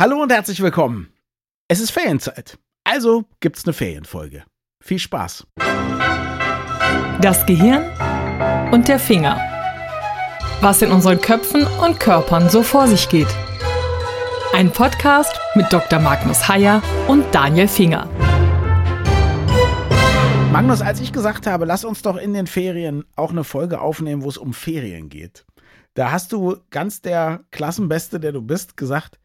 Hallo und herzlich willkommen. Es ist Ferienzeit, also gibt's eine Ferienfolge. Viel Spaß. Das Gehirn und der Finger. Was in unseren Köpfen und Körpern so vor sich geht. Ein Podcast mit Dr. Magnus Heyer und Daniel Finger. Magnus, als ich gesagt habe, lass uns doch in den Ferien auch eine Folge aufnehmen, wo es um Ferien geht, da hast du ganz der Klassenbeste, der du bist, gesagt,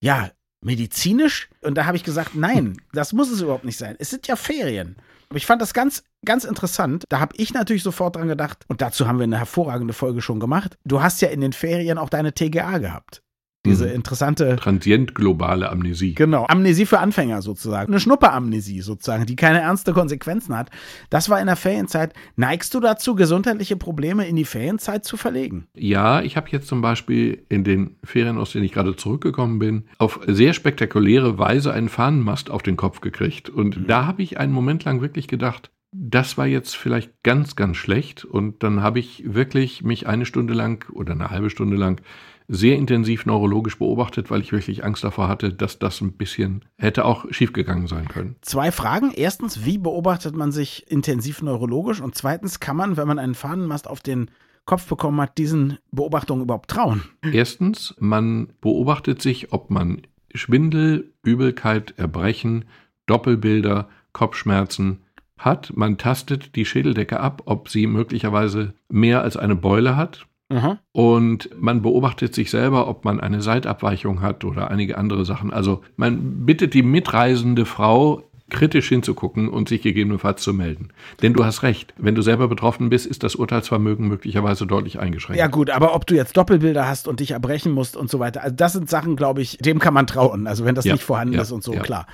ja, medizinisch? Und da habe ich gesagt, nein, das muss es überhaupt nicht sein. Es sind ja Ferien. Aber ich fand das ganz, ganz interessant. Da habe ich natürlich sofort dran gedacht, und dazu haben wir eine hervorragende Folge schon gemacht. Du hast ja in den Ferien auch deine TGA gehabt. Diese mhm. interessante. Transient globale Amnesie. Genau. Amnesie für Anfänger sozusagen. Eine Schnupperamnesie sozusagen, die keine ernste Konsequenzen hat. Das war in der Ferienzeit. Neigst du dazu, gesundheitliche Probleme in die Ferienzeit zu verlegen? Ja, ich habe jetzt zum Beispiel in den Ferien, aus denen ich gerade zurückgekommen bin, auf sehr spektakuläre Weise einen Fahnenmast auf den Kopf gekriegt. Und mhm. da habe ich einen Moment lang wirklich gedacht, das war jetzt vielleicht ganz, ganz schlecht. Und dann habe ich wirklich mich eine Stunde lang oder eine halbe Stunde lang sehr intensiv neurologisch beobachtet, weil ich wirklich Angst davor hatte, dass das ein bisschen hätte auch schiefgegangen sein können. Zwei Fragen. Erstens, wie beobachtet man sich intensiv neurologisch? Und zweitens, kann man, wenn man einen Fahnenmast auf den Kopf bekommen hat, diesen Beobachtungen überhaupt trauen? Erstens, man beobachtet sich, ob man Schwindel, Übelkeit, Erbrechen, Doppelbilder, Kopfschmerzen, hat. Man tastet die Schädeldecke ab, ob sie möglicherweise mehr als eine Beule hat. Aha. Und man beobachtet sich selber, ob man eine Seitabweichung hat oder einige andere Sachen. Also man bittet die mitreisende Frau, kritisch hinzugucken und sich gegebenenfalls zu melden. Denn du hast recht, wenn du selber betroffen bist, ist das Urteilsvermögen möglicherweise deutlich eingeschränkt. Ja gut, aber ob du jetzt Doppelbilder hast und dich erbrechen musst und so weiter, also das sind Sachen, glaube ich, dem kann man trauen. Also wenn das ja, nicht vorhanden ja, ist und so, ja. klar.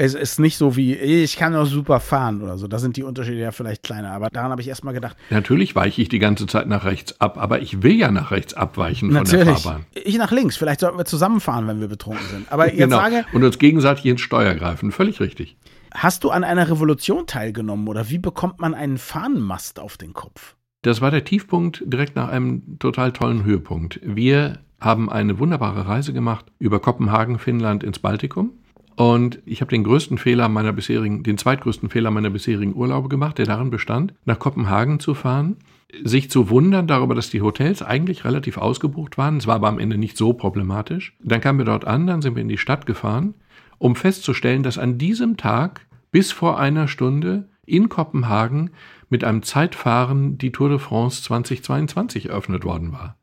Es ist nicht so wie, ich kann auch super fahren oder so. Da sind die Unterschiede ja vielleicht kleiner. Aber daran habe ich erstmal gedacht. Natürlich weiche ich die ganze Zeit nach rechts ab, aber ich will ja nach rechts abweichen Natürlich. von der Fahrbahn. Ich nach links. Vielleicht sollten wir zusammenfahren, wenn wir betrunken sind. Aber jetzt genau. sage. Und uns gegenseitig ins Steuer greifen. Völlig richtig. Hast du an einer Revolution teilgenommen oder wie bekommt man einen Fahnenmast auf den Kopf? Das war der Tiefpunkt direkt nach einem total tollen Höhepunkt. Wir haben eine wunderbare Reise gemacht über Kopenhagen, Finnland ins Baltikum. Und ich habe den größten Fehler meiner bisherigen, den zweitgrößten Fehler meiner bisherigen Urlaube gemacht, der darin bestand, nach Kopenhagen zu fahren, sich zu wundern darüber, dass die Hotels eigentlich relativ ausgebucht waren. Es war aber am Ende nicht so problematisch. Dann kamen wir dort an, dann sind wir in die Stadt gefahren, um festzustellen, dass an diesem Tag bis vor einer Stunde in Kopenhagen mit einem Zeitfahren die Tour de France 2022 eröffnet worden war.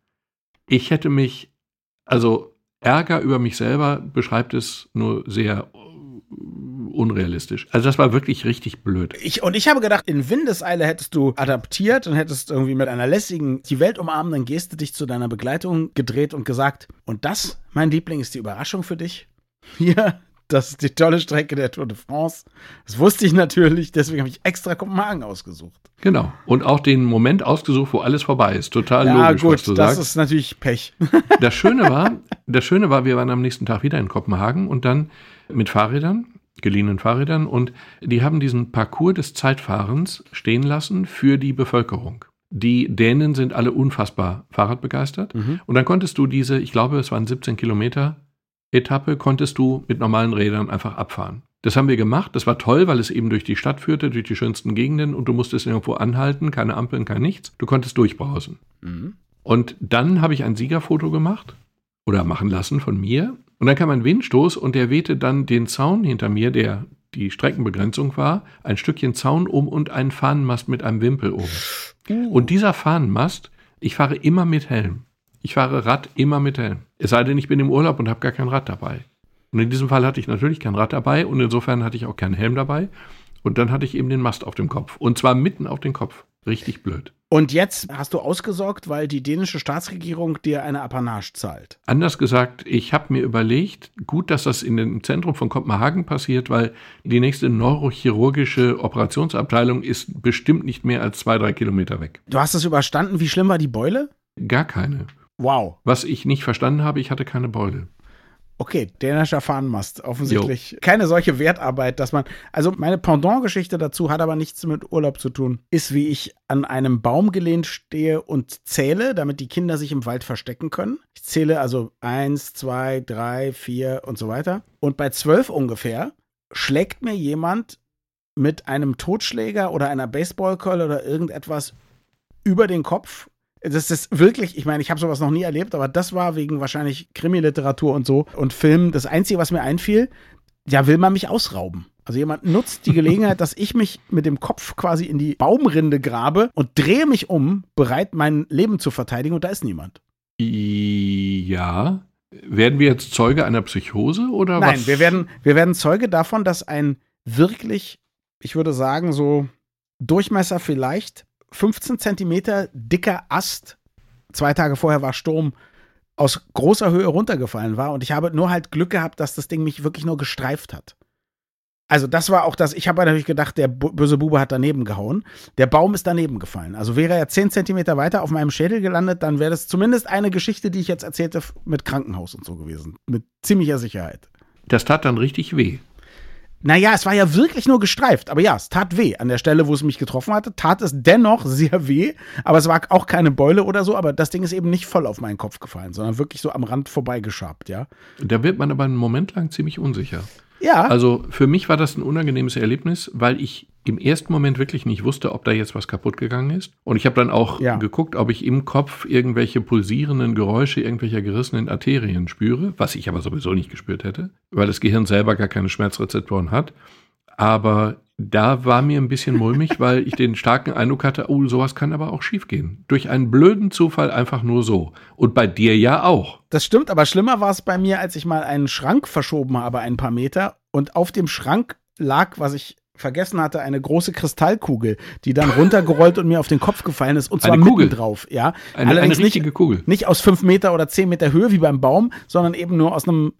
Ich hätte mich, also Ärger über mich selber beschreibt es nur sehr unrealistisch. Also das war wirklich richtig blöd. Ich, und ich habe gedacht, in Windeseile hättest du adaptiert und hättest irgendwie mit einer lässigen, die Welt umarmenden Geste dich zu deiner Begleitung gedreht und gesagt, und das, mein Liebling, ist die Überraschung für dich. Hier, das ist die tolle Strecke der Tour de France. Das wusste ich natürlich, deswegen habe ich extra Kopenhagen ausgesucht. Genau. Und auch den Moment ausgesucht, wo alles vorbei ist. Total ja, logisch, gut, was du das sagst. ist natürlich Pech. Das Schöne war, das Schöne war, wir waren am nächsten Tag wieder in Kopenhagen und dann mit Fahrrädern, geliehenen Fahrrädern und die haben diesen Parcours des Zeitfahrens stehen lassen für die Bevölkerung. Die Dänen sind alle unfassbar Fahrradbegeistert. Mhm. Und dann konntest du diese, ich glaube, es waren 17 Kilometer, Etappe konntest du mit normalen Rädern einfach abfahren. Das haben wir gemacht. Das war toll, weil es eben durch die Stadt führte, durch die schönsten Gegenden und du musstest irgendwo anhalten, keine Ampeln, kein nichts. Du konntest durchbrausen. Mhm. Und dann habe ich ein Siegerfoto gemacht oder machen lassen von mir. Und dann kam ein Windstoß und der wehte dann den Zaun hinter mir, der die Streckenbegrenzung war, ein Stückchen Zaun um und einen Fahnenmast mit einem Wimpel oben. Uh. Und dieser Fahnenmast, ich fahre immer mit Helm. Ich fahre Rad immer mit Helm. Es sei denn, ich bin im Urlaub und habe gar kein Rad dabei. Und in diesem Fall hatte ich natürlich kein Rad dabei und insofern hatte ich auch keinen Helm dabei. Und dann hatte ich eben den Mast auf dem Kopf. Und zwar mitten auf den Kopf. Richtig blöd. Und jetzt hast du ausgesorgt, weil die dänische Staatsregierung dir eine Apanage zahlt. Anders gesagt, ich habe mir überlegt, gut, dass das in dem Zentrum von Kopenhagen passiert, weil die nächste neurochirurgische Operationsabteilung ist bestimmt nicht mehr als zwei, drei Kilometer weg. Du hast es überstanden. Wie schlimm war die Beule? Gar keine. Wow. Was ich nicht verstanden habe, ich hatte keine Beule. Okay, dänischer Fahnenmast. Offensichtlich jo. keine solche Wertarbeit, dass man. Also meine Pendant-Geschichte dazu hat aber nichts mit Urlaub zu tun. Ist, wie ich an einem Baum gelehnt stehe und zähle, damit die Kinder sich im Wald verstecken können. Ich zähle also eins, zwei, drei, vier und so weiter. Und bei zwölf ungefähr schlägt mir jemand mit einem Totschläger oder einer Baseballkeule oder irgendetwas über den Kopf das ist wirklich, ich meine, ich habe sowas noch nie erlebt, aber das war wegen wahrscheinlich Krimiliteratur und so und Film das Einzige, was mir einfiel, ja, will man mich ausrauben. Also jemand nutzt die Gelegenheit, dass ich mich mit dem Kopf quasi in die Baumrinde grabe und drehe mich um, bereit, mein Leben zu verteidigen und da ist niemand. Ja. Werden wir jetzt Zeuge einer Psychose oder Nein, was? wir werden, wir werden Zeuge davon, dass ein wirklich, ich würde sagen, so Durchmesser vielleicht 15 Zentimeter dicker Ast, zwei Tage vorher war Sturm, aus großer Höhe runtergefallen war. Und ich habe nur halt Glück gehabt, dass das Ding mich wirklich nur gestreift hat. Also das war auch das, ich habe natürlich gedacht, der böse Bube hat daneben gehauen. Der Baum ist daneben gefallen. Also wäre er 10 Zentimeter weiter auf meinem Schädel gelandet, dann wäre das zumindest eine Geschichte, die ich jetzt erzählte, mit Krankenhaus und so gewesen. Mit ziemlicher Sicherheit. Das tat dann richtig weh. Naja, es war ja wirklich nur gestreift, aber ja, es tat weh. An der Stelle, wo es mich getroffen hatte, tat es dennoch sehr weh, aber es war auch keine Beule oder so, aber das Ding ist eben nicht voll auf meinen Kopf gefallen, sondern wirklich so am Rand vorbeigeschabt, ja. Da wird man aber einen Moment lang ziemlich unsicher. Ja. Also für mich war das ein unangenehmes Erlebnis, weil ich im ersten Moment wirklich nicht wusste, ob da jetzt was kaputt gegangen ist. Und ich habe dann auch ja. geguckt, ob ich im Kopf irgendwelche pulsierenden Geräusche irgendwelcher gerissenen Arterien spüre, was ich aber sowieso nicht gespürt hätte, weil das Gehirn selber gar keine Schmerzrezeptoren hat. Aber da war mir ein bisschen mulmig, weil ich den starken Eindruck hatte, oh, sowas kann aber auch schiefgehen. Durch einen blöden Zufall einfach nur so. Und bei dir ja auch. Das stimmt, aber schlimmer war es bei mir, als ich mal einen Schrank verschoben habe, ein paar Meter, und auf dem Schrank lag, was ich vergessen hatte, eine große Kristallkugel, die dann runtergerollt und mir auf den Kopf gefallen ist und zwar eine Kugel drauf, ja. Eine, Allerdings eine richtige nicht, Kugel. Nicht aus fünf Meter oder zehn Meter Höhe wie beim Baum, sondern eben nur aus einem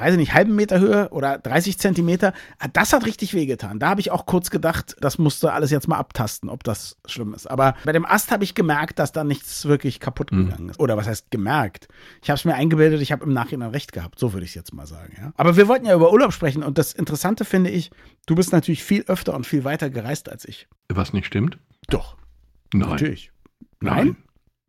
weiß ich nicht, halben Meter Höhe oder 30 Zentimeter. Ah, das hat richtig wehgetan. Da habe ich auch kurz gedacht, das musste alles jetzt mal abtasten, ob das schlimm ist. Aber bei dem Ast habe ich gemerkt, dass da nichts wirklich kaputt mhm. gegangen ist. Oder was heißt gemerkt? Ich habe es mir eingebildet, ich habe im Nachhinein recht gehabt. So würde ich es jetzt mal sagen. Ja? Aber wir wollten ja über Urlaub sprechen und das Interessante finde ich, du bist natürlich viel öfter und viel weiter gereist als ich. Was nicht stimmt? Doch. Nein. Natürlich. Nein? Nein?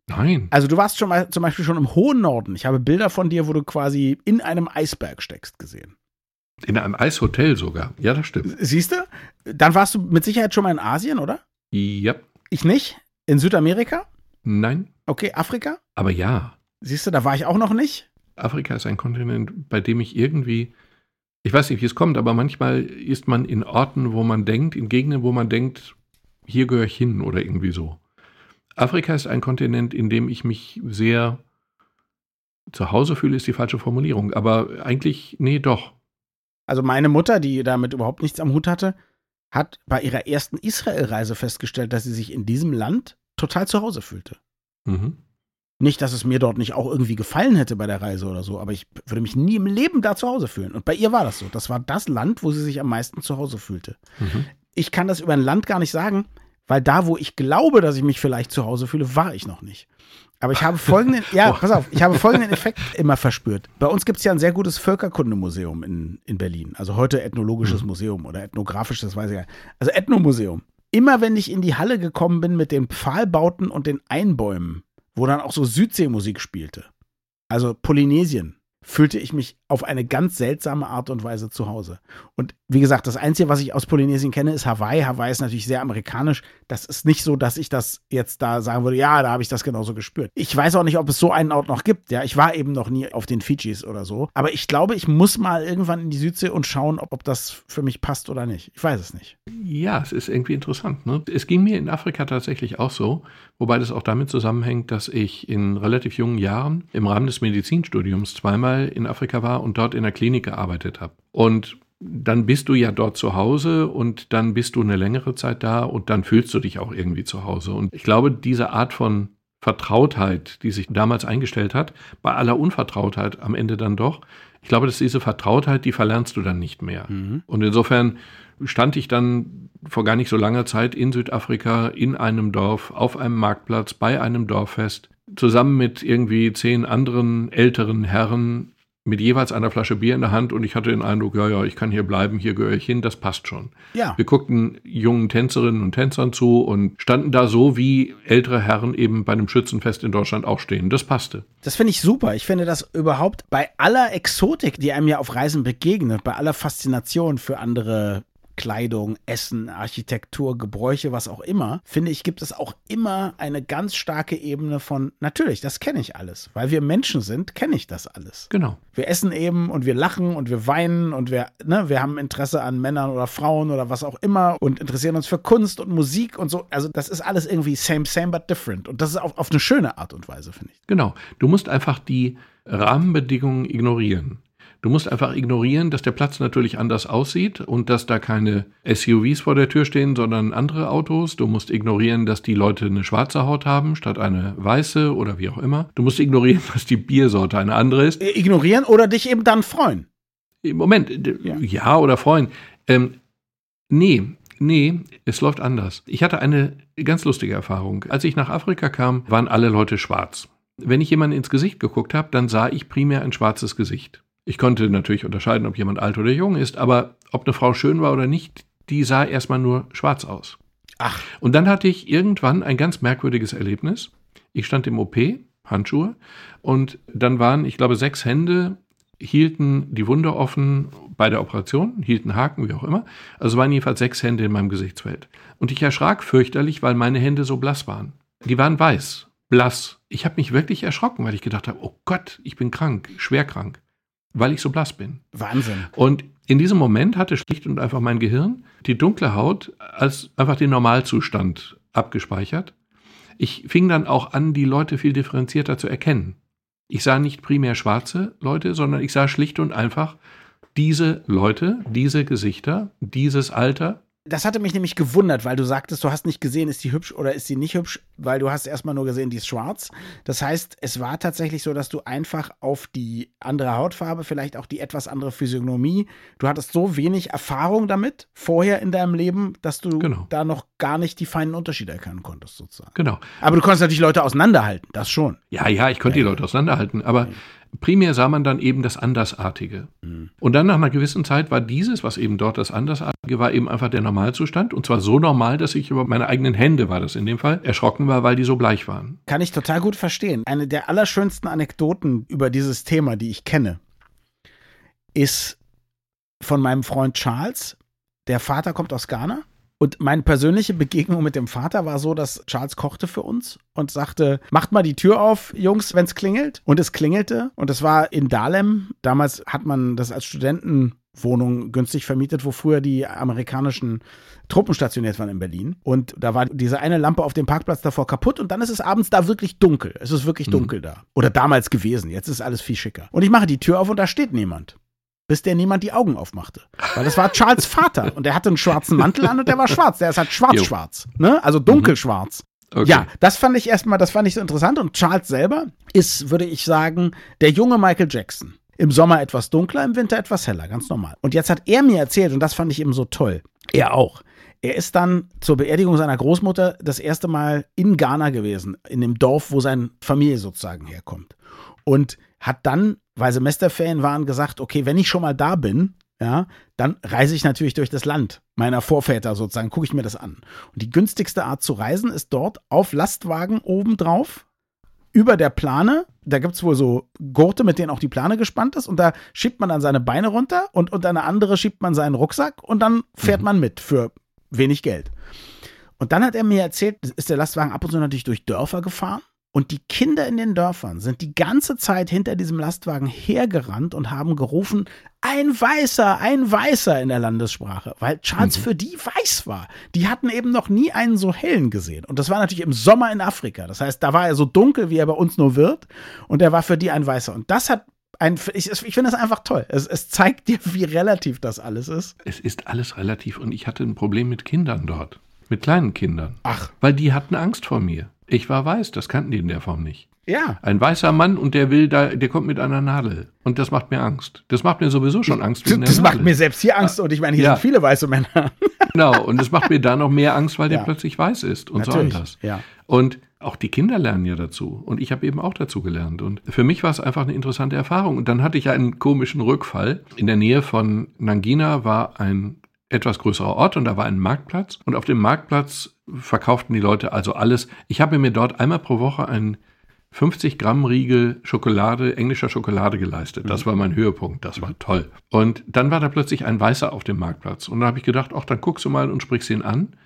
Nein. Also du warst schon mal zum Beispiel schon im hohen Norden. Ich habe Bilder von dir, wo du quasi in einem Eisberg steckst, gesehen. In einem Eishotel sogar. Ja, das stimmt. Siehst du? Dann warst du mit Sicherheit schon mal in Asien, oder? Ja. Ich nicht? In Südamerika? Nein. Okay, Afrika? Aber ja. Siehst du, da war ich auch noch nicht. Afrika ist ein Kontinent, bei dem ich irgendwie, ich weiß nicht, wie es kommt, aber manchmal ist man in Orten, wo man denkt, in Gegenden, wo man denkt, hier gehöre ich hin oder irgendwie so. Afrika ist ein Kontinent, in dem ich mich sehr zu Hause fühle, ist die falsche Formulierung. Aber eigentlich, nee, doch. Also meine Mutter, die damit überhaupt nichts am Hut hatte, hat bei ihrer ersten Israel-Reise festgestellt, dass sie sich in diesem Land total zu Hause fühlte. Mhm. Nicht, dass es mir dort nicht auch irgendwie gefallen hätte bei der Reise oder so, aber ich würde mich nie im Leben da zu Hause fühlen. Und bei ihr war das so. Das war das Land, wo sie sich am meisten zu Hause fühlte. Mhm. Ich kann das über ein Land gar nicht sagen, weil da, wo ich glaube, dass ich mich vielleicht zu Hause fühle, war ich noch nicht. Aber ich habe folgenden, ja, pass auf, ich habe folgenden Effekt immer verspürt. Bei uns gibt es ja ein sehr gutes Völkerkundemuseum in, in Berlin. Also heute Ethnologisches mhm. Museum oder ethnografisches, weiß ich gar nicht. Also Ethnomuseum. Immer wenn ich in die Halle gekommen bin mit den Pfahlbauten und den Einbäumen, wo dann auch so Südseemusik spielte. Also Polynesien, fühlte ich mich auf eine ganz seltsame Art und Weise zu Hause. Und wie gesagt, das Einzige, was ich aus Polynesien kenne, ist Hawaii. Hawaii ist natürlich sehr amerikanisch. Das ist nicht so, dass ich das jetzt da sagen würde, ja, da habe ich das genauso gespürt. Ich weiß auch nicht, ob es so einen Ort noch gibt. Ja, ich war eben noch nie auf den Fidschis oder so. Aber ich glaube, ich muss mal irgendwann in die Südsee und schauen, ob, ob das für mich passt oder nicht. Ich weiß es nicht. Ja, es ist irgendwie interessant. Ne? Es ging mir in Afrika tatsächlich auch so, wobei das auch damit zusammenhängt, dass ich in relativ jungen Jahren im Rahmen des Medizinstudiums zweimal in Afrika war und dort in der Klinik gearbeitet habe. Und dann bist du ja dort zu Hause und dann bist du eine längere Zeit da und dann fühlst du dich auch irgendwie zu Hause. Und ich glaube, diese Art von Vertrautheit, die sich damals eingestellt hat, bei aller Unvertrautheit am Ende dann doch, ich glaube, dass diese Vertrautheit, die verlernst du dann nicht mehr. Mhm. Und insofern stand ich dann vor gar nicht so langer Zeit in Südafrika in einem Dorf, auf einem Marktplatz, bei einem Dorffest, zusammen mit irgendwie zehn anderen älteren Herren mit jeweils einer Flasche Bier in der Hand und ich hatte den Eindruck, ja, ja, ich kann hier bleiben, hier gehöre ich hin, das passt schon. Ja. Wir guckten jungen Tänzerinnen und Tänzern zu und standen da so, wie ältere Herren eben bei einem Schützenfest in Deutschland auch stehen. Das passte. Das finde ich super. Ich finde das überhaupt bei aller Exotik, die einem ja auf Reisen begegnet, bei aller Faszination für andere Kleidung, Essen, Architektur, Gebräuche, was auch immer, finde ich, gibt es auch immer eine ganz starke Ebene von, natürlich, das kenne ich alles. Weil wir Menschen sind, kenne ich das alles. Genau. Wir essen eben und wir lachen und wir weinen und wir, ne, wir haben Interesse an Männern oder Frauen oder was auch immer und interessieren uns für Kunst und Musik und so. Also das ist alles irgendwie same, same, but different. Und das ist auf, auf eine schöne Art und Weise, finde ich. Genau. Du musst einfach die Rahmenbedingungen ignorieren. Du musst einfach ignorieren, dass der Platz natürlich anders aussieht und dass da keine SUVs vor der Tür stehen, sondern andere Autos. Du musst ignorieren, dass die Leute eine schwarze Haut haben statt eine weiße oder wie auch immer. Du musst ignorieren, dass die Biersorte eine andere ist. Äh, Ignorieren oder dich eben dann freuen. Moment, d- Ja. ja, oder freuen. Ähm, nee, nee, es läuft anders. Ich hatte eine ganz lustige Erfahrung. Als ich nach Afrika kam, waren alle Leute schwarz. Wenn ich jemanden ins Gesicht geguckt habe, dann sah ich primär ein schwarzes Gesicht. Ich konnte natürlich unterscheiden, ob jemand alt oder jung ist, aber ob eine Frau schön war oder nicht, die sah erstmal nur schwarz aus. Ach, Und dann hatte ich irgendwann ein ganz merkwürdiges Erlebnis. Ich stand im OP, Handschuhe, und dann waren, ich glaube, sechs Hände, hielten die Wunde offen bei der Operation, hielten Haken, wie auch immer. Also waren jedenfalls sechs Hände in meinem Gesichtsfeld. Und ich erschrak fürchterlich, weil meine Hände so blass waren. Die waren weiß, blass. Ich habe mich wirklich erschrocken, weil ich gedacht habe, oh Gott, ich bin krank, schwer krank, weil ich so blass bin. Wahnsinn. Und in diesem Moment hatte schlicht und einfach mein Gehirn die dunkle Haut als einfach den Normalzustand abgespeichert. Ich fing dann auch an, die Leute viel differenzierter zu erkennen. Ich sah nicht primär schwarze Leute, sondern ich sah schlicht und einfach diese Leute, diese Gesichter, dieses Alter. Das hatte mich nämlich gewundert, weil du sagtest, du hast nicht gesehen, ist die hübsch oder ist sie nicht hübsch, weil du hast erstmal nur gesehen, die ist schwarz. Das heißt, es war tatsächlich so, dass du einfach auf die andere Hautfarbe, vielleicht auch die etwas andere Physiognomie, du hattest so wenig Erfahrung damit vorher in deinem Leben, dass du Genau. da noch gar nicht die feinen Unterschiede erkennen konntest, sozusagen. Genau. Aber du konntest natürlich Leute auseinanderhalten, das schon. Ja, ja, ich konnte die Leute auseinanderhalten, aber primär sah man dann eben das Andersartige. Und dann nach einer gewissen Zeit war dieses, was eben dort das Andersartige war, eben einfach der Normalzustand. Und zwar so normal, dass ich über meine eigenen Hände, war das in dem Fall, erschrocken war, weil die so bleich waren. Kann ich total gut verstehen. Eine der allerschönsten Anekdoten über dieses Thema, die ich kenne, ist von meinem Freund Charles. Der Vater kommt aus Ghana. Und meine persönliche Begegnung mit dem Vater war so, dass Charles kochte für uns und sagte, macht mal die Tür auf, Jungs, wenn es klingelt. Und es klingelte. Und es war in Dahlem. Damals hat man das als Studentenwohnung günstig vermietet, wo früher die amerikanischen Truppen stationiert waren in Berlin. Und da war diese eine Lampe auf dem Parkplatz davor kaputt und dann ist es abends da wirklich dunkel. Es ist wirklich dunkel da. Oder damals gewesen. Jetzt ist alles viel schicker. Und ich mache die Tür auf und da steht niemand. Bis der niemand die Augen aufmachte. Weil das war Charles Vater und der hatte einen schwarzen Mantel an und der war schwarz. Der ist halt schwarz-schwarz. Ne? Also dunkelschwarz. Okay. Ja, das fand ich erstmal, das fand ich so interessant. Und Charles selber ist, würde ich sagen, der junge Michael Jackson. Im Sommer etwas dunkler, im Winter etwas heller, ganz normal. Und jetzt hat er mir erzählt, und das fand ich eben so toll, er auch. Er ist dann zur Beerdigung seiner Großmutter das erste Mal in Ghana gewesen, in dem Dorf, wo seine Familie sozusagen herkommt. Und hat dann, weil Semesterferien waren, gesagt, okay, wenn ich schon mal da bin, ja, dann reise ich natürlich durch das Land meiner Vorväter sozusagen, gucke ich mir das an. Und die günstigste Art zu reisen ist dort auf Lastwagen obendrauf, über der Plane. Da gibt es wohl so Gurte, mit denen auch die Plane gespannt ist. Und da schiebt man dann seine Beine runter und unter eine andere schiebt man seinen Rucksack und dann fährt man mit für wenig Geld. Und dann hat er mir erzählt, ist der Lastwagen ab und zu natürlich durch Dörfer gefahren. Und die Kinder in den Dörfern sind die ganze Zeit hinter diesem Lastwagen hergerannt und haben gerufen, ein Weißer, ein Weißer in der Landessprache, weil Charles für die weiß war. Die hatten eben noch nie einen so hellen gesehen. Und das war natürlich im Sommer in Afrika. Das heißt, da war er so dunkel, wie er bei uns nur wird. Und er war für die ein Weißer. Und das hat ein, ich, ich finde das einfach toll. Es, es zeigt dir, wie relativ das alles ist. Es ist alles relativ und ich hatte ein Problem mit Kindern dort. Mit kleinen Kindern. Ach. Weil die hatten Angst vor mir. Ich war weiß, das kannten die in der Form nicht. Ja. Ein weißer Mann und der will da, der kommt mit einer Nadel. Und das macht mir Angst. Das macht mir sowieso schon Angst wegen der Das macht Nadel. mir selbst hier Angst. Und ich meine, hier Ja. sind viele weiße Männer. Genau, und es macht mir da noch mehr Angst, weil der Ja. plötzlich weiß ist und so Natürlich, anders. ja. Und auch die Kinder lernen ja dazu. Und ich habe eben auch dazu gelernt. Und für mich war es einfach eine interessante Erfahrung. Und dann hatte ich einen komischen Rückfall. In der Nähe von Nangina war ein etwas größerer Ort und da war ein Marktplatz. Und auf dem Marktplatz verkauften die Leute also alles. Ich habe mir dort einmal pro Woche einen 50 Gramm Riegel Schokolade, englischer Schokolade geleistet. Das mhm. war mein Höhepunkt. Das war toll. Und dann war da plötzlich ein Weißer auf dem Marktplatz. Und da habe ich gedacht, ach, dann guckst du mal und sprichst ihn an.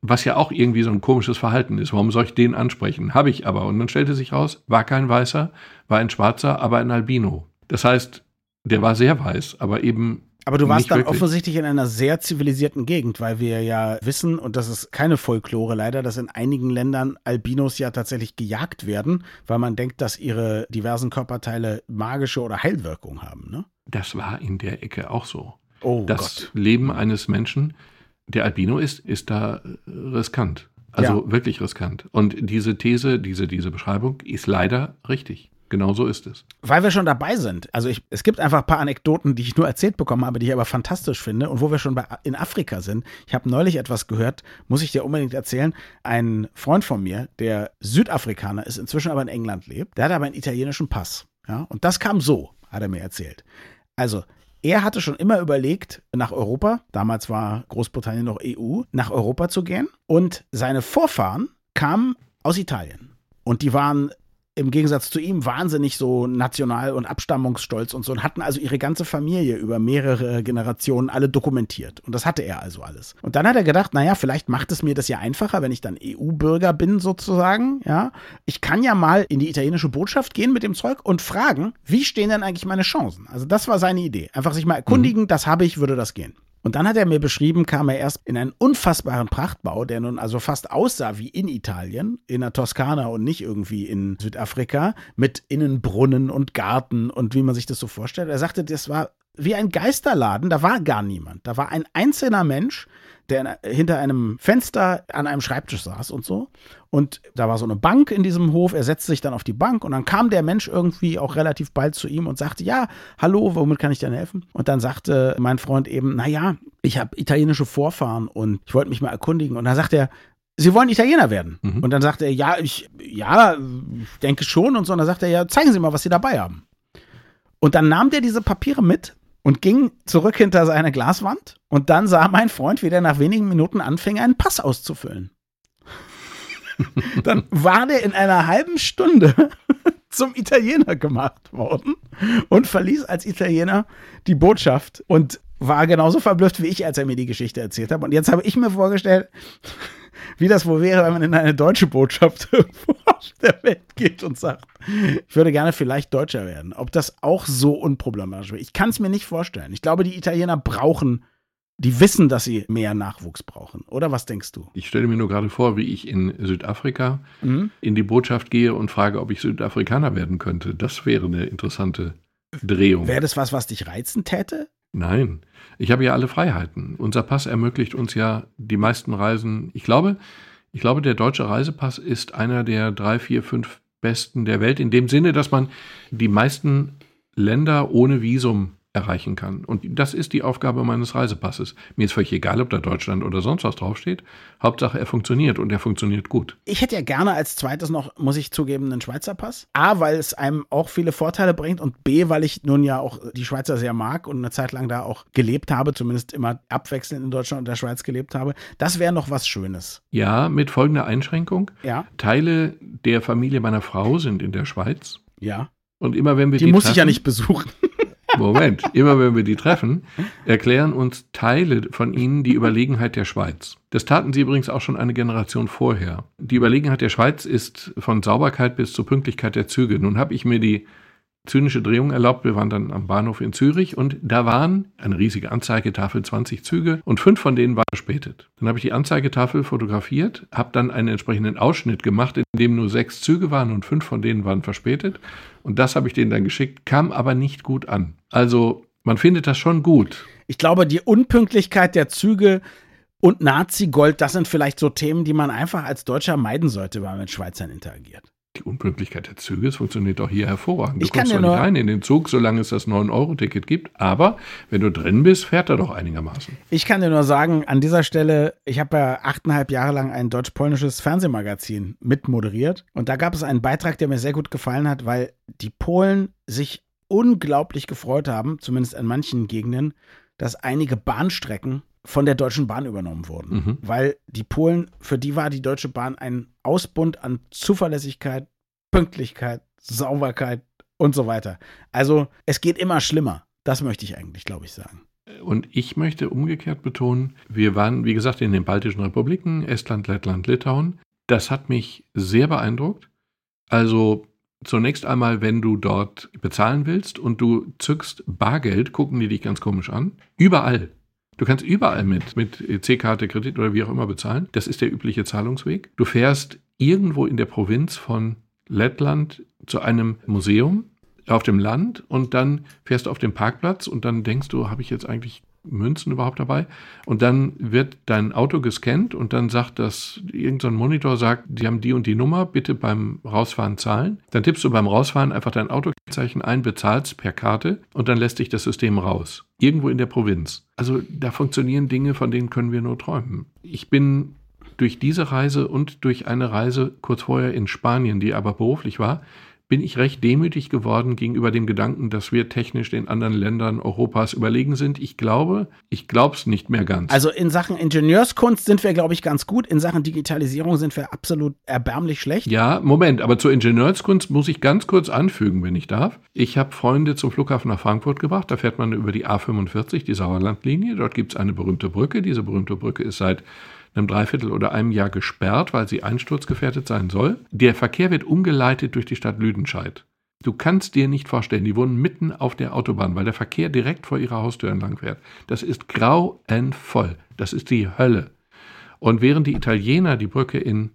Was ja auch irgendwie so ein komisches Verhalten ist. Warum soll ich den ansprechen? Habe ich aber. Und dann stellte sich raus, war kein Weißer, war ein Schwarzer, aber ein Albino. Das heißt, der war sehr weiß, aber eben aber du warst dann wirklich. offensichtlich in einer sehr zivilisierten Gegend, weil wir ja wissen, und das ist keine Folklore leider, dass in einigen Ländern Albinos ja tatsächlich gejagt werden, weil man denkt, dass ihre diversen Körperteile magische oder Heilwirkung haben. Ne? Das war in der Ecke auch so. Oh, das Gott. Leben eines Menschen, der Albino ist, ist da riskant. Also ja. wirklich riskant. Und diese These, diese, diese Beschreibung ist leider richtig. Genau so ist es. Weil wir schon dabei sind. Also ich, es gibt einfach ein paar Anekdoten, die ich nur erzählt bekommen habe, die ich aber fantastisch finde. Und wo wir schon bei, in Afrika sind, ich habe neulich etwas gehört, muss ich dir unbedingt erzählen. Ein Freund von mir, der Südafrikaner ist, inzwischen aber in England lebt, der hat aber einen italienischen Pass. Ja? Und das kam so, hat er mir erzählt. Also er hatte schon immer überlegt, nach Europa, damals war Großbritannien noch EU, nach Europa zu gehen. Und seine Vorfahren kamen aus Italien. Und die waren im Gegensatz zu ihm wahnsinnig so national und abstammungsstolz und so und hatten also ihre ganze Familie über mehrere Generationen alle dokumentiert. Und das hatte er also alles. Und dann hat er gedacht, naja, vielleicht macht es mir das ja einfacher, wenn ich dann EU-Bürger bin sozusagen, ja. Ich kann ja mal in die italienische Botschaft gehen mit dem Zeug und fragen, wie stehen denn eigentlich meine Chancen? Also das war seine Idee. Einfach sich mal erkundigen, mhm. das habe ich, würde das gehen. Und dann hat er mir beschrieben, kam er erst in einen unfassbaren Prachtbau, der nun also fast aussah wie in Italien, in der Toskana und nicht irgendwie in Südafrika, mit Innenbrunnen und Garten und wie man sich das so vorstellt. Er sagte, das war wie ein Geisterladen, da war gar niemand. Da war ein einzelner Mensch, der hinter einem Fenster an einem Schreibtisch saß und so. Und da war so eine Bank in diesem Hof. Er setzte sich dann auf die Bank und dann kam der Mensch irgendwie auch relativ bald zu ihm und sagte, ja, hallo, womit kann ich dir helfen? Und dann sagte mein Freund eben, naja, ich habe italienische Vorfahren und ich wollte mich mal erkundigen. Und dann sagt er, Sie wollen Italiener werden. Mhm. Und dann sagt er, ja, ich, ja, denke schon und so. Und dann sagt er, ja, zeigen Sie mal, was Sie dabei haben. Und dann nahm der diese Papiere mit und ging zurück hinter seine Glaswand. Und dann sah mein Freund, wie der nach wenigen Minuten anfing, einen Pass auszufüllen. dann war der in einer halben Stunde zum Italiener gemacht worden und verließ als Italiener die Botschaft und war genauso verblüfft wie ich, als er mir die Geschichte erzählt hat. Und jetzt habe ich mir vorgestellt, wie das wohl wäre, wenn man in eine deutsche Botschaft auf der Welt geht und sagt, ich würde gerne vielleicht Deutscher werden. Ob das auch so unproblematisch wäre. Ich kann es mir nicht vorstellen. Ich glaube, die Italiener brauchen, die wissen, dass sie mehr Nachwuchs brauchen. Oder was denkst du? Ich stelle mir nur gerade vor, wie ich in Südafrika mhm. in die Botschaft gehe und frage, ob ich Südafrikaner werden könnte. Das wäre eine interessante Drehung. Wäre das was, was dich reizen täte? Nein, ich habe ja alle Freiheiten. Unser Pass ermöglicht uns ja die meisten Reisen. Ich glaube, ich glaube, der deutsche Reisepass ist einer der drei, vier, fünf besten der Welt, in dem Sinne, dass man die meisten Länder ohne Visum erreichen kann. Und das ist die Aufgabe meines Reisepasses. Mir ist völlig egal, ob da Deutschland oder sonst was draufsteht. Hauptsache, er funktioniert und er funktioniert gut. Ich hätte ja gerne als zweites noch, muss ich zugeben, einen Schweizer Pass. A, weil es einem auch viele Vorteile bringt und B, weil ich nun ja auch die Schweizer sehr mag und eine Zeit lang da auch gelebt habe, zumindest immer abwechselnd in Deutschland und der Schweiz gelebt habe. Das wäre noch was Schönes. Ja, mit folgender Einschränkung. Ja. Teile der Familie meiner Frau sind in der Schweiz. Ja. Und immer wenn wir die, die muss treffen, ich ja nicht besuchen. Moment, immer wenn wir die treffen, erklären uns Teile von ihnen die Überlegenheit der Schweiz. Das taten sie übrigens auch schon eine Generation vorher. Die Überlegenheit der Schweiz ist von Sauberkeit bis zur Pünktlichkeit der Züge. Nun habe ich mir die zynische Drehung erlaubt. Wir waren dann am Bahnhof in Zürich und da waren eine riesige Anzeigetafel, 20 Züge und fünf von denen waren verspätet. Dann habe ich die Anzeigetafel fotografiert, habe dann einen entsprechenden Ausschnitt gemacht, in dem nur sechs Züge waren und fünf von denen waren verspätet. Und das habe ich denen dann geschickt, kam aber nicht gut an. Also man findet das schon gut. Ich glaube, die Unpünktlichkeit der Züge und Nazi-Gold, das sind vielleicht so Themen, die man einfach als Deutscher meiden sollte, wenn man mit Schweizern interagiert. Die Unpünktlichkeit der Züge, es funktioniert auch hier hervorragend. Du Ich kommst doch nicht rein in den Zug, solange es das 9-Euro-Ticket gibt. Aber wenn du drin bist, fährt er doch einigermaßen. Ich kann dir nur sagen, an dieser Stelle, ich habe ja achteinhalb Jahre lang ein deutsch-polnisches Fernsehmagazin mitmoderiert. Und da gab es einen Beitrag, der mir sehr gut gefallen hat, weil die Polen sich unglaublich gefreut haben, zumindest in manchen Gegenden, dass einige Bahnstrecken von der Deutschen Bahn übernommen wurden. Mhm. Weil die Polen, für die war die Deutsche Bahn ein Ausbund an Zuverlässigkeit, Pünktlichkeit, Sauberkeit und so weiter. Also es geht immer schlimmer. Das möchte ich eigentlich, glaube ich, sagen. Und ich möchte umgekehrt betonen, wir waren, wie gesagt, in den baltischen Republiken, Estland, Lettland, Litauen. Das hat mich sehr beeindruckt. Also zunächst einmal, wenn du dort bezahlen willst und du zückst Bargeld, gucken die dich ganz komisch an. Überall. Du kannst überall mit, mit C-Karte, Kredit oder wie auch immer bezahlen. Das ist der übliche Zahlungsweg. Du fährst irgendwo in der Provinz von Lettland zu einem Museum auf dem Land und dann fährst du auf den Parkplatz und dann denkst du, habe ich jetzt eigentlich Münzen überhaupt dabei? Und dann wird dein Auto gescannt und dann sagt das, irgendein Monitor sagt, die haben die und die Nummer, bitte beim Rausfahren zahlen. Dann tippst du beim Rausfahren einfach dein Autokennzeichen ein, bezahlst per Karte und dann lässt dich das System raus. Irgendwo in der Provinz. Also da funktionieren Dinge, von denen können wir nur träumen. Ich bin durch diese Reise und durch eine Reise kurz vorher in Spanien, die aber beruflich war, bin ich recht demütig geworden gegenüber dem Gedanken, dass wir technisch den anderen Ländern Europas überlegen sind. Ich glaube, ich glaube es nicht mehr ganz. Also in Sachen Ingenieurskunst sind wir, glaube ich, ganz gut. In Sachen Digitalisierung sind wir absolut erbärmlich schlecht. ja, Moment, aber zur Ingenieurskunst muss ich ganz kurz anfügen, wenn ich darf. Ich habe Freunde zum Flughafen nach Frankfurt gebracht. Da fährt man über die A45, die Sauerlandlinie. Dort gibt es eine berühmte Brücke. Diese berühmte Brücke ist seit einem Dreiviertel oder einem Jahr gesperrt, weil sie einsturzgefährdet sein soll. Der Verkehr wird umgeleitet durch die Stadt Lüdenscheid. Du kannst dir nicht vorstellen, die wohnen mitten auf der Autobahn, weil der Verkehr direkt vor ihrer Haustür entlang fährt. Das ist grauenvoll. Das ist die Hölle. Und während die Italiener die Brücke in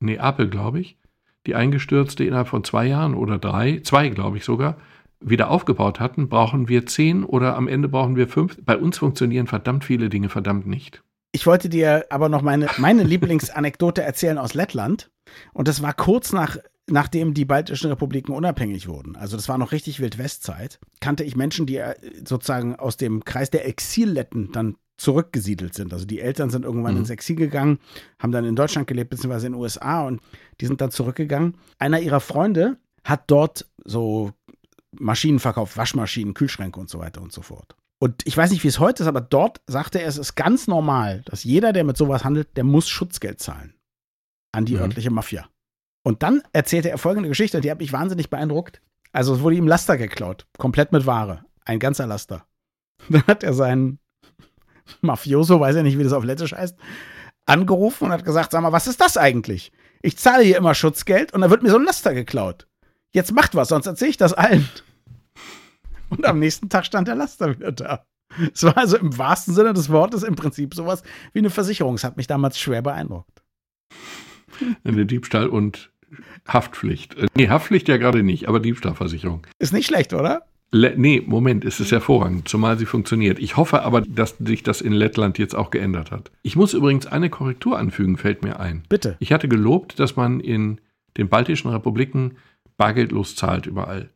Neapel, glaube ich, die eingestürzte innerhalb von zwei Jahren oder drei, zwei glaube ich sogar, wieder aufgebaut hatten, brauchen wir zehn oder am Ende brauchen wir fünf. Bei uns funktionieren verdammt viele Dinge verdammt nicht. Ich wollte dir aber noch meine, meine Lieblingsanekdote erzählen aus Lettland. Und das war kurz nach, nachdem die baltischen Republiken unabhängig wurden. Also das war noch richtig Wildwestzeit. Kannte ich Menschen, die äh, sozusagen aus dem Kreis der Exilletten dann zurückgesiedelt sind. Also die Eltern sind irgendwann Mhm. ins Exil gegangen, haben dann in Deutschland gelebt, beziehungsweise in den USA und die sind dann zurückgegangen. Einer ihrer Freunde hat dort so Maschinen verkauft, Waschmaschinen, Kühlschränke und so weiter und so fort. Und ich weiß nicht, wie es heute ist, aber dort sagte er, es ist ganz normal, dass jeder, der mit sowas handelt, der muss Schutzgeld zahlen an die Mhm. örtliche Mafia. Und dann erzählte er folgende Geschichte, die hat mich wahnsinnig beeindruckt. Also es wurde ihm Laster geklaut, komplett mit Ware, ein ganzer Laster. Dann hat er seinen Mafioso, weiß ja nicht, wie das auf Lettisch heißt, angerufen und hat gesagt, sag mal, was ist das eigentlich? Ich zahle hier immer Schutzgeld und da wird mir so ein Laster geklaut. Jetzt macht was, sonst erzähle ich das allen. Und am nächsten Tag stand der Laster wieder da. Es war also im wahrsten Sinne des Wortes im Prinzip sowas wie eine Versicherung. Es hat mich damals schwer beeindruckt. Eine Diebstahl und Haftpflicht. Äh, Nee, Haftpflicht ja gerade nicht, aber Diebstahlversicherung. Ist nicht schlecht, oder? Le nee, Moment, es ist hervorragend, zumal sie funktioniert. Ich hoffe aber, dass sich das in Lettland jetzt auch geändert hat. Ich muss übrigens eine Korrektur anfügen, fällt mir ein. Bitte. Ich hatte gelobt, dass man in den baltischen Republiken bargeldlos zahlt überall.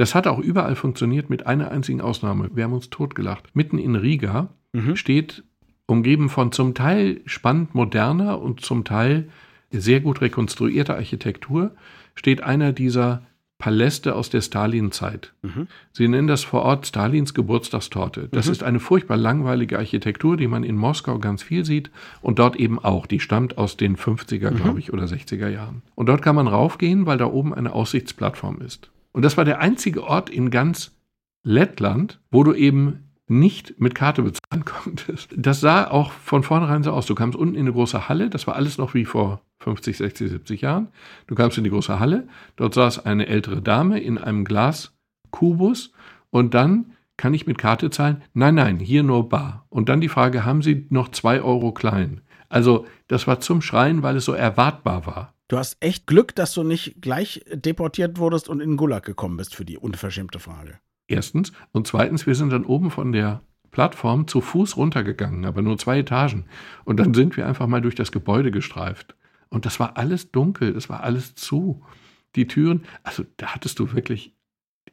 Das hat auch überall funktioniert mit einer einzigen Ausnahme. Wir haben uns totgelacht. Mitten in Riga Mhm. steht, umgeben von zum Teil spannend moderner und zum Teil sehr gut rekonstruierter Architektur, steht einer dieser Paläste aus der Stalinzeit. Mhm. Sie nennen das vor Ort Stalins Geburtstagstorte. Das Mhm. ist eine furchtbar langweilige Architektur, die man in Moskau ganz viel sieht und dort eben auch. Die stammt aus den 50er, Mhm. glaube ich, oder 60er Jahren. Und dort kann man raufgehen, weil da oben eine Aussichtsplattform ist. Und das war der einzige Ort in ganz Lettland, wo du eben nicht mit Karte bezahlen konntest. Das sah auch von vornherein so aus. Du kamst unten in eine große Halle, das war alles noch wie vor 50, 60, 70 Jahren. Du kamst in die große Halle, dort saß eine ältere Dame in einem Glaskubus und dann kann ich mit Karte zahlen? Nein, nein, hier nur bar. Und dann die Frage, haben Sie noch zwei Euro klein? Also das war zum Schreien, weil es so erwartbar war. Du hast echt Glück, dass du nicht gleich deportiert wurdest und in Gulag gekommen bist für die unverschämte Frage. Erstens. Und zweitens, wir sind dann oben von der Plattform zu Fuß runtergegangen, aber nur zwei Etagen. Und dann sind wir einfach mal durch das Gebäude gestreift. Und das war alles dunkel, das war alles zu. Die Türen, also da hattest du wirklich,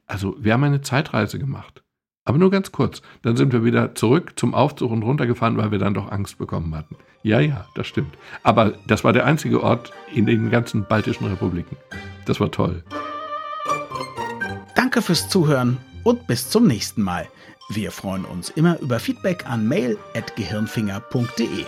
also wir haben eine Zeitreise gemacht. Aber nur ganz kurz. Dann sind wir wieder zurück zum Aufzug und runtergefahren, weil wir dann doch Angst bekommen hatten. Ja, ja, das stimmt. Aber das war der einzige Ort in den ganzen baltischen Republiken. Das war toll. Danke fürs Zuhören und bis zum nächsten Mal. Wir freuen uns immer über Feedback an mail.gehirnfinger.de.